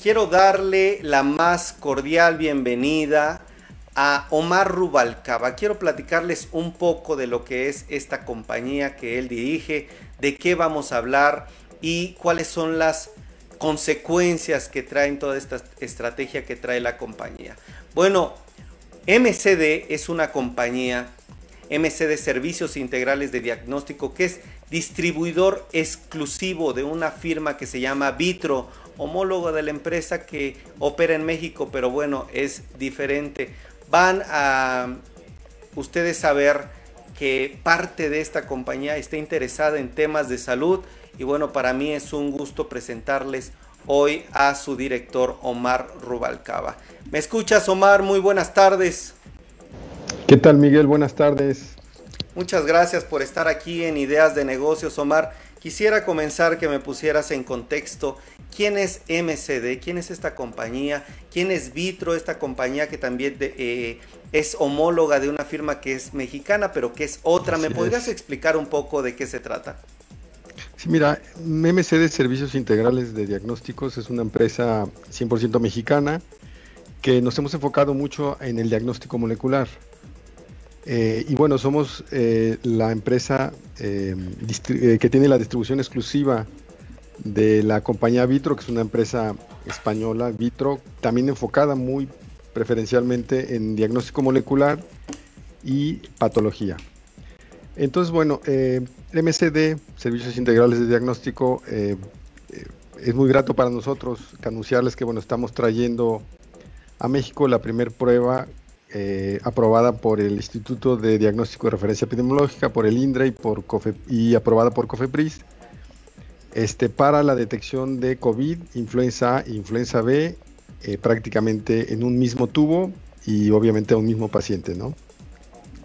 quiero darle la más cordial bienvenida a Omar Rubalcaba. Quiero platicarles un poco de lo que es esta compañía que él dirige, de qué vamos a hablar y cuáles son las consecuencias que traen toda esta estrategia que trae la compañía. Bueno, MCD es una compañía, MCD Servicios Integrales de Diagnóstico, que es distribuidor exclusivo de una firma que se llama Vitro, homólogo de la empresa que opera en México, pero bueno, es diferente. Van a ustedes saber que parte de esta compañía está interesada en temas de salud y bueno, para mí es un gusto presentarles hoy a su director Omar Rubalcaba. ¿Me escuchas Omar? Muy buenas tardes. ¿Qué tal Miguel? Buenas tardes. Muchas gracias por estar aquí en Ideas de Negocios, Omar. Quisiera comenzar que me pusieras en contexto quién es MCD, quién es esta compañía, quién es Vitro, esta compañía que también eh, es homóloga de una firma que es mexicana, pero que es otra. ¿Me podrías explicar un poco de qué se trata? Sí, mira, MCD Servicios Integrales de Diagnósticos es una empresa 100% mexicana que nos hemos enfocado mucho en el diagnóstico molecular. Eh, y bueno, somos eh, la empresa eh, que tiene la distribución exclusiva de la compañía Vitro, que es una empresa española, Vitro, también enfocada muy preferencialmente en diagnóstico molecular y patología. Entonces, bueno, MCD, Servicios Integrales de Diagnóstico, es muy grato para nosotros anunciarles que bueno, estamos trayendo a México la primera prueba eh, aprobada por el Instituto de Diagnóstico de Referencia Epidemiológica, por el INDRE y, por y aprobada por COFEPRIS, este, para la detección de COVID, influenza A e influenza B, eh, prácticamente en un mismo tubo y obviamente a un mismo paciente, ¿no?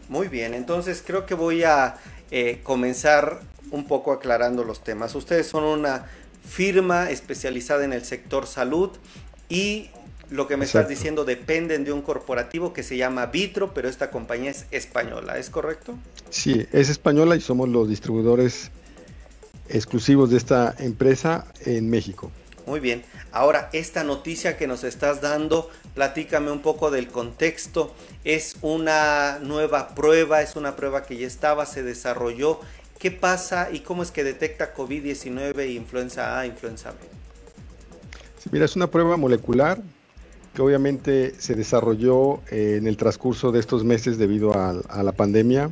Muy bien, entonces creo que voy a eh, comenzar un poco aclarando los temas. Ustedes son una firma especializada en el sector salud y lo que me estás diciendo dependen de un corporativo que se llama Vitro, pero esta compañía es española, ¿es correcto? Sí, es española y somos los distribuidores exclusivos de esta empresa en México. Muy bien, ahora esta noticia que nos estás dando, platícame un poco del contexto. Es una nueva prueba, es una prueba que ya estaba, se desarrolló. ¿Qué pasa y cómo es que detecta COVID-19, influenza A, influenza B? Sí, mira, es una prueba molecular que obviamente se desarrolló eh, en el transcurso de estos meses debido a, la pandemia.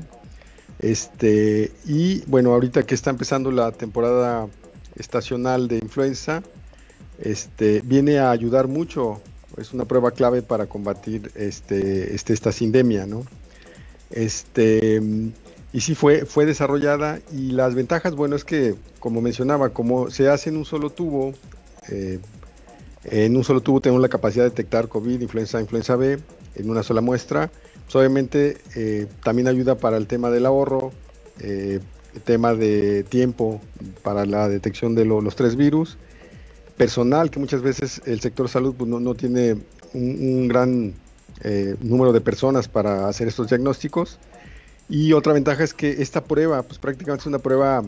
Este, y bueno, ahorita que está empezando la temporada estacional de influenza, este, viene a ayudar mucho, es una prueba clave para combatir este, este, esta sindemia, ¿no? Este, y sí fue, fue desarrollada y las ventajas, bueno, es que, como mencionaba, como se hace en un solo tubo, eh, en un solo tubo tenemos la capacidad de detectar COVID, influenza, influenza B en una sola muestra. Pues, obviamente eh, también ayuda para el tema del ahorro, eh, el tema de tiempo para la detección de los tres virus. Personal, que muchas veces el sector salud pues, no, tiene un, gran eh, número de personas para hacer estos diagnósticos. Y otra ventaja es que esta prueba, pues prácticamente es una prueba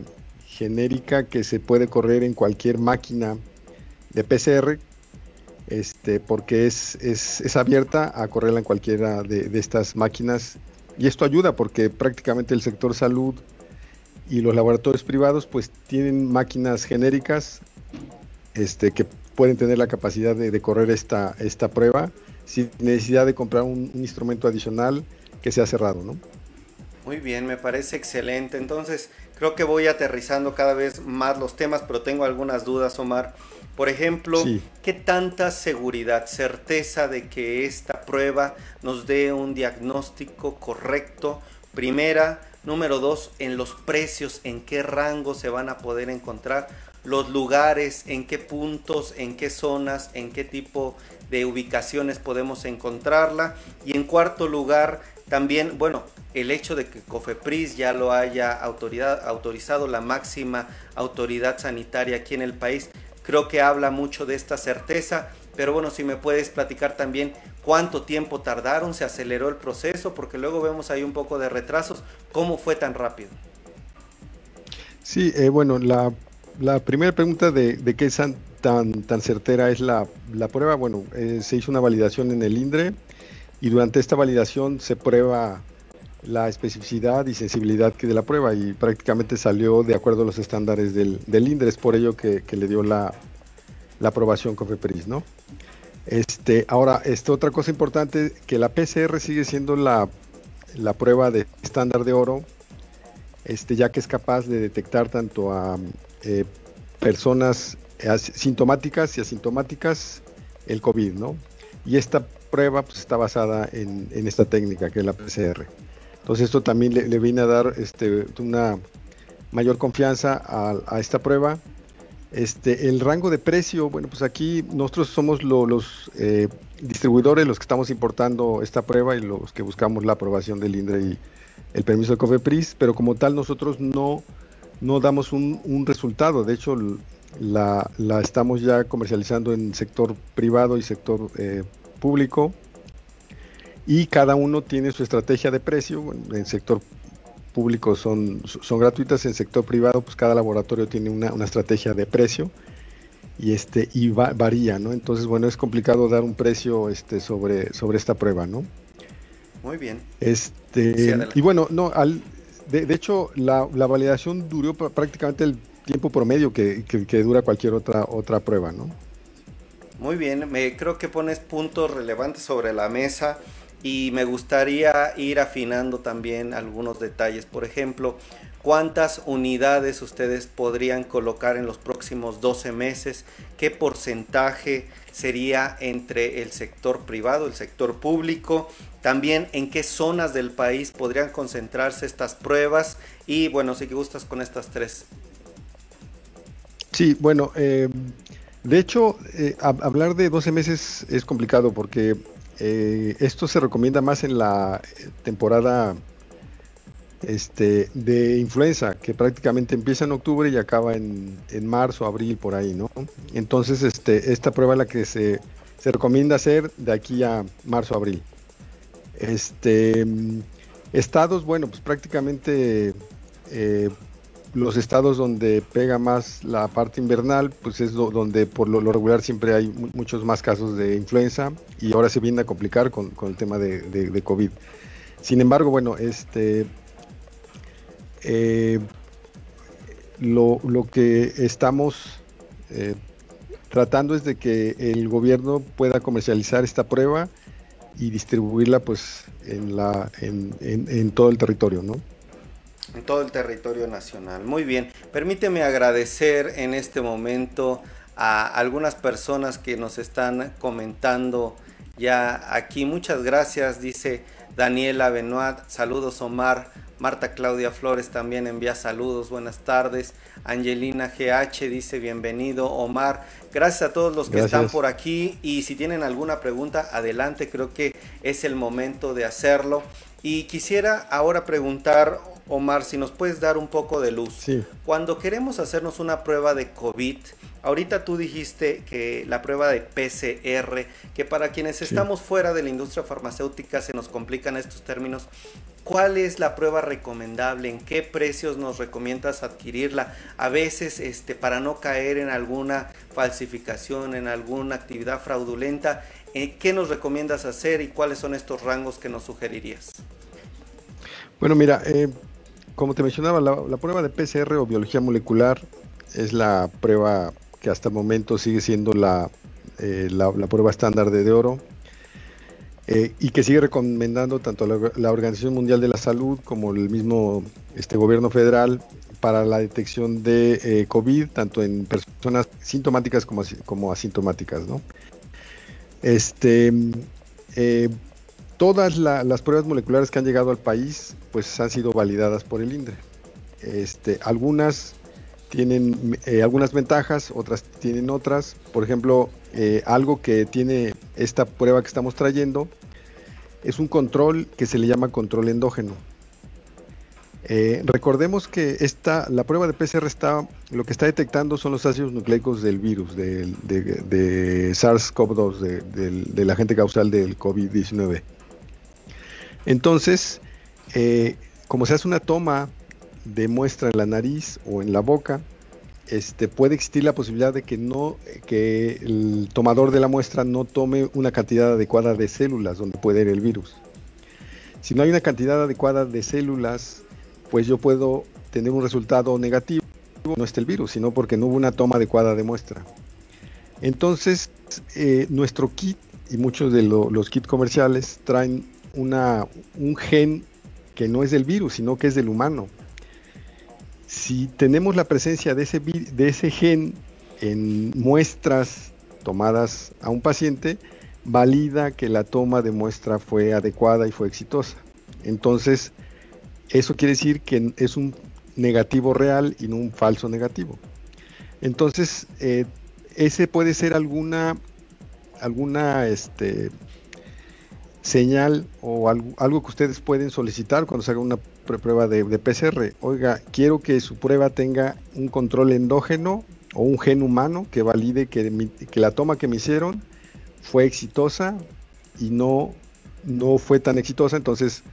genérica que se puede correr en cualquier máquina de PCR este, porque es, es, abierta a correrla en cualquiera de, estas máquinas y esto ayuda porque prácticamente el sector salud y los laboratorios privados pues tienen máquinas genéricas este, que pueden tener la capacidad de, correr esta, esta prueba sin necesidad de comprar un, un, instrumento adicional que sea cerrado, ¿no? Muy bien, me parece excelente. Entonces, creo que voy aterrizando cada vez más los temas, pero tengo algunas dudas, Omar. Por ejemplo, ¿qué tanta seguridad, certeza de que esta prueba nos dé un diagnóstico correcto? Primera, número dos, en los precios, en qué rango se van a poder encontrar, los lugares, en qué puntos, en qué zonas, en qué tipo de ubicaciones podemos encontrarla. Y en cuarto lugar, también, bueno, el hecho de que COFEPRIS ya lo haya autorizado, la máxima autoridad sanitaria aquí en el país, creo que habla mucho de esta certeza, pero bueno, si me puedes platicar también cuánto tiempo tardaron, se aceleró el proceso, porque luego vemos ahí un poco de retrasos, ¿cómo fue tan rápido? Sí, eh, bueno, la, primera pregunta de, de qué tan, tan certera es la, la prueba. Bueno, eh, se hizo una validación en el INDRE y durante esta validación se prueba la especificidad y sensibilidad que de la prueba y prácticamente salió de acuerdo a los estándares del, del INDRE, es por ello que, le dio la, la aprobación COFEPRIS, ¿no? Este, ahora, esta otra cosa importante, que la PCR sigue siendo la, la prueba de estándar de oro, este, ya que es capaz de detectar tanto a eh, personas sintomáticas y asintomáticas el COVID, ¿no? Y esta prueba pues, está basada en, en, esta técnica que es la PCR. Entonces esto también le, viene a dar este, una mayor confianza a, esta prueba. Este, el rango de precio, bueno, pues aquí nosotros somos los eh, distribuidores los que estamos importando esta prueba y los que buscamos la aprobación del INDRE y el permiso de COFEPRIS, pero como tal nosotros no, no damos un, resultado. De hecho, la, estamos ya comercializando en sector privado y sector eh, público y cada uno tiene su estrategia de precio. En el sector público son, son gratuitas, en sector privado pues cada laboratorio tiene una, estrategia de precio y este y varía, ¿no? Entonces, bueno, es complicado dar un precio este sobre sobre esta prueba, ¿no? Muy bien. Este y bueno, no al de, hecho la, validación duró prácticamente el tiempo promedio que, que, dura cualquier otra otra prueba, ¿no? Muy bien, me creo que pones puntos relevantes sobre la mesa y me gustaría ir afinando también algunos detalles. Por ejemplo, ¿cuántas unidades ustedes podrían colocar en los próximos 12 meses? ¿Qué porcentaje sería entre el sector privado, el sector público? También en qué zonas del país podrían concentrarse estas pruebas y bueno, si gustas con estas tres. Sí, bueno, eh, de hecho, eh, hablar de 12 meses es complicado porque eh, esto se recomienda más en la temporada este, de influenza, que prácticamente empieza en octubre y acaba en, marzo, abril, por ahí, ¿no? Entonces, este, esta prueba es la que se, se recomienda hacer de aquí a marzo, abril. Este, estados, bueno, pues prácticamente eh, los estados donde pega más la parte invernal, pues es donde por lo, regular siempre hay muchos más casos de influenza y ahora se viene a complicar con, el tema de, COVID. Sin embargo, bueno, este eh, lo, que estamos eh, tratando es de que el gobierno pueda comercializar esta prueba y distribuirla pues en, la, en, en todo el territorio, ¿no? En todo el territorio nacional. Muy bien, permíteme agradecer en este momento a algunas personas que nos están comentando ya aquí. Muchas gracias, dice Daniela Benoit. Saludos Omar. Marta Claudia Flores también envía saludos, buenas tardes. Angelina GH dice bienvenido. Omar, gracias a todos los que están por aquí y si tienen alguna pregunta, adelante, creo que es el momento de hacerlo. Y quisiera ahora preguntar Omar, si nos puedes dar un poco de luz. Sí. Cuando queremos hacernos una prueba de COVID, ahorita tú dijiste que la prueba de PCR, que para quienes estamos fuera de la industria farmacéutica se nos complican estos términos. ¿Cuál es la prueba recomendable? ¿En qué precios nos recomiendas adquirirla? A veces, este, para no caer en alguna falsificación, en alguna actividad fraudulenta, eh, ¿qué nos recomiendas hacer y cuáles son estos rangos que nos sugerirías? Bueno, mira, eh, como te mencionaba, la, prueba de PCR o biología molecular es la prueba que hasta el momento sigue siendo la, eh, la, prueba estándar de, oro eh, y que sigue recomendando tanto la, Organización Mundial de la Salud como el mismo este, gobierno federal para la detección de eh, COVID, tanto en personas sintomáticas como, como asintomáticas. ¿no? Este, todas las pruebas moleculares que han llegado al país pues han sido validadas por el INDRE. Este, algunas tienen eh, algunas ventajas, otras tienen otras. Por ejemplo, eh, algo que tiene esta prueba que estamos trayendo es un control que se le llama control endógeno. Eh, recordemos que esta, la prueba de PCR está, lo que está detectando son los ácidos nucleicos del virus, de, de SARS-CoV-2, del agente causal del COVID-19. Entonces, eh, como se hace una toma de muestra en la nariz o en la boca, este, puede existir la posibilidad de que no que el tomador de la muestra no tome una cantidad adecuada de células donde puede ir el virus. Si no hay una cantidad adecuada de células, pues yo puedo tener un resultado negativo, no es el virus, sino porque no hubo una toma adecuada de muestra. Entonces, eh, nuestro kit y muchos de los kits comerciales traen una, un gen que no es del virus, sino que es del humano si tenemos la presencia de ese, de ese gen en muestras tomadas a un paciente, valida que la toma de muestra fue adecuada y fue exitosa. Entonces, eso quiere decir que es un negativo real y no un falso negativo. Entonces, eh, ese puede ser alguna, alguna este, señal o algo, que ustedes pueden solicitar cuando se haga una prueba de, PCR. Oiga, quiero que su prueba tenga un control endógeno o un gen humano que valide que, la toma que me hicieron fue exitosa y no, no fue tan exitosa, entonces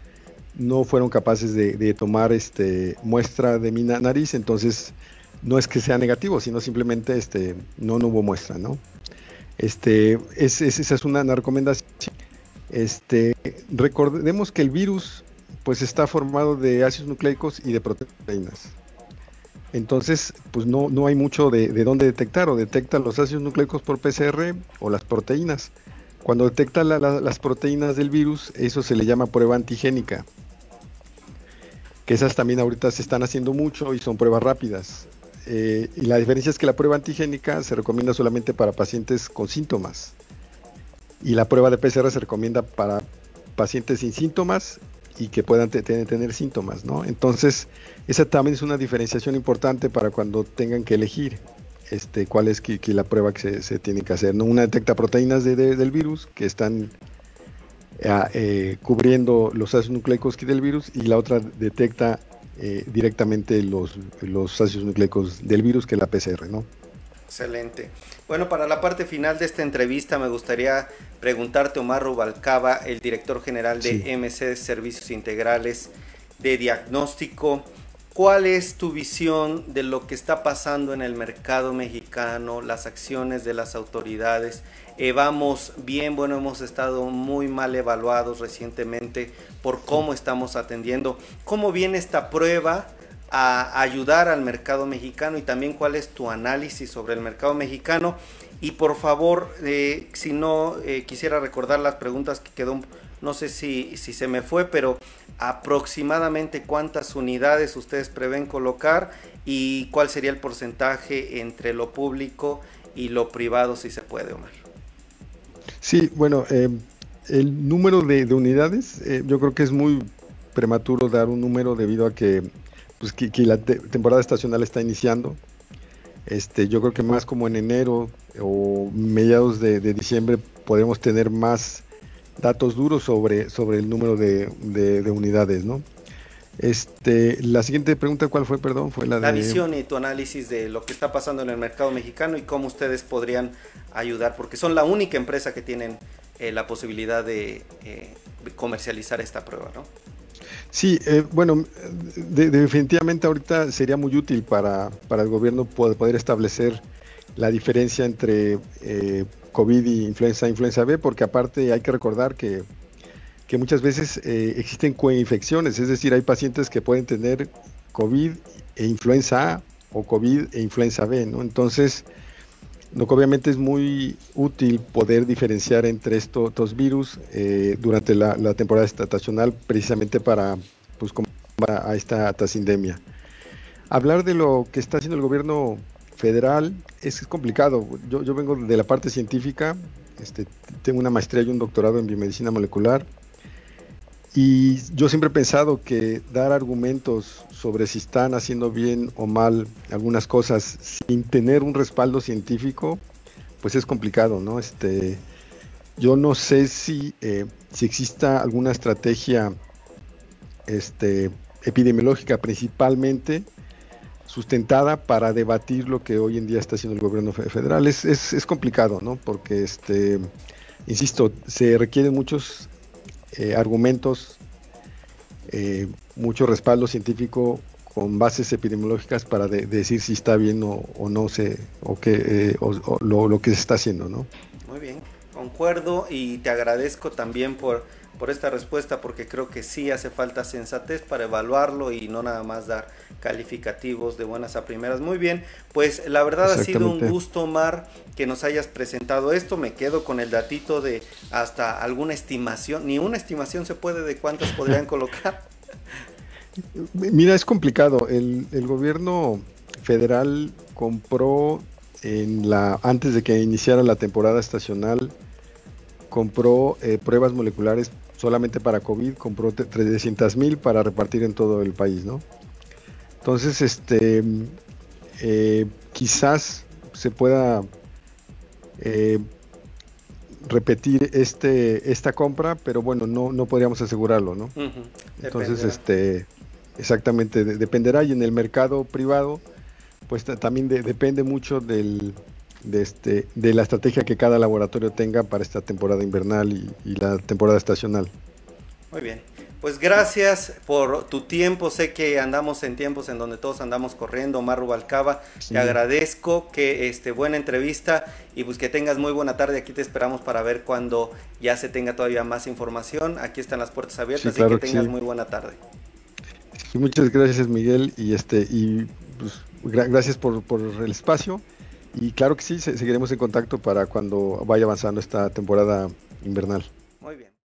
no fueron capaces de, tomar este, muestra de mi nariz, entonces no es que sea negativo, sino simplemente este, no, no hubo muestra, ¿no? Este, esa es una recomendación. Este, recordemos que el virus pues está formado de ácidos nucleicos y de proteínas. Entonces, pues no, no hay mucho de, dónde detectar, o detecta los ácidos nucleicos por PCR o las proteínas. Cuando detecta las proteínas del virus, eso se le llama prueba antigénica. Que esas también ahorita se están haciendo mucho y son pruebas rápidas. Eh, y la diferencia es que la prueba antigénica se recomienda solamente para pacientes con síntomas y la prueba de PCR se recomienda para pacientes sin síntomas y que puedan tener síntomas, ¿no? Entonces, esa también es una diferenciación importante para cuando tengan que elegir este, cuál es la prueba que se, tiene que hacer. Una detecta proteínas del virus que están ah, eh, cubriendo los ácidos nucleicos del virus y la otra detecta eh, directamente los, los ácidos nucleicos del virus que es la PCR, ¿no? Excelente. Bueno, para la parte final de esta entrevista me gustaría preguntarte, Omar Rubalcaba, el director general de MC Servicios Integrales de Diagnóstico, ¿cuál es tu visión de lo que está pasando en el mercado mexicano, las acciones de las autoridades? Eh, vamos bien, bueno, hemos estado muy mal evaluados recientemente por cómo estamos atendiendo. ¿Cómo viene esta prueba? A ayudar al mercado mexicano y también cuál es tu análisis sobre el mercado mexicano. Y por favor, eh, si no eh, quisiera recordar las preguntas que quedó, no sé si, si se me fue, pero aproximadamente cuántas unidades ustedes prevén colocar y cuál sería el porcentaje entre lo público y lo privado, si se puede, Omar. Sí, bueno, eh, el número de, de unidades, yo creo que es muy prematuro dar un número debido a que pues que, la temporada estacional está iniciando. Este, yo creo que más como en enero o mediados de, diciembre podemos tener más datos duros sobre, sobre el número de, unidades, ¿no? Este, la siguiente pregunta, ¿cuál fue, perdón? Fue la, la visión y tu análisis de lo que está pasando en el mercado mexicano y cómo ustedes podrían ayudar, porque son la única empresa que tienen eh, la posibilidad de eh, comercializar esta prueba, ¿no? Sí, eh, bueno, definitivamente ahorita sería muy útil para, el gobierno poder, establecer la diferencia entre eh, COVID y influenza, influenza B, porque aparte hay que recordar que, muchas veces eh, existen coinfecciones, es decir, hay pacientes que pueden tener COVID e influenza A o COVID e influenza B, ¿no? Entonces, lo que obviamente es muy útil poder diferenciar entre estos virus eh, durante la, temporada estacional precisamente para pues a esta tasindemia. Hablar de lo que está haciendo el gobierno federal es complicado. Yo, yo vengo de la parte científica, este, tengo una maestría y un doctorado en biomedicina molecular y yo siempre he pensado que dar argumentos sobre si están haciendo bien o mal algunas cosas sin tener un respaldo científico, pues es complicado, ¿no? Este, yo no sé si, eh, si exista alguna estrategia este, epidemiológica principalmente sustentada para debatir lo que hoy en día está haciendo el gobierno federal. Es, es, es complicado, ¿no? Porque, este, insisto, se requieren muchos eh, argumentos, eh, mucho respaldo científico con bases epidemiológicas para decir si está bien o, no se o que eh, lo, lo, que se está haciendo, ¿no? Muy bien, concuerdo y te agradezco también por por esta respuesta porque creo que sí hace falta sensatez para evaluarlo y no nada más dar calificativos de buenas a primeras. Muy bien, pues la verdad ha sido un gusto, Omar, que nos hayas presentado esto. Me quedo con el datito de hasta alguna estimación, ni una estimación se puede de cuántas podrían colocar. Mira, es complicado. El, el gobierno federal compró en la antes de que iniciara la temporada estacional compró eh, pruebas moleculares solamente para COVID, compró 300 mil para repartir en todo el país, ¿no? Entonces, este, eh, quizás se pueda eh, repetir este, esta compra, pero bueno, no, no podríamos asegurarlo, ¿no? Entonces, este, exactamente, dependerá y en el mercado privado, pues también depende mucho del, de, este, de la estrategia que cada laboratorio tenga para esta temporada invernal y, la temporada estacional. Muy bien. Pues gracias por tu tiempo. Sé que andamos en tiempos en donde todos andamos corriendo. Omar Rubalcaba, te agradezco que este buena entrevista y pues que tengas muy buena tarde. Aquí te esperamos para ver cuando ya se tenga todavía más información. Aquí están las puertas abiertas y que tengas muy buena tarde. muchas gracias Miguel y este y pues, gracias por, por el espacio y claro que sí, seguiremos en contacto para cuando vaya avanzando esta temporada invernal.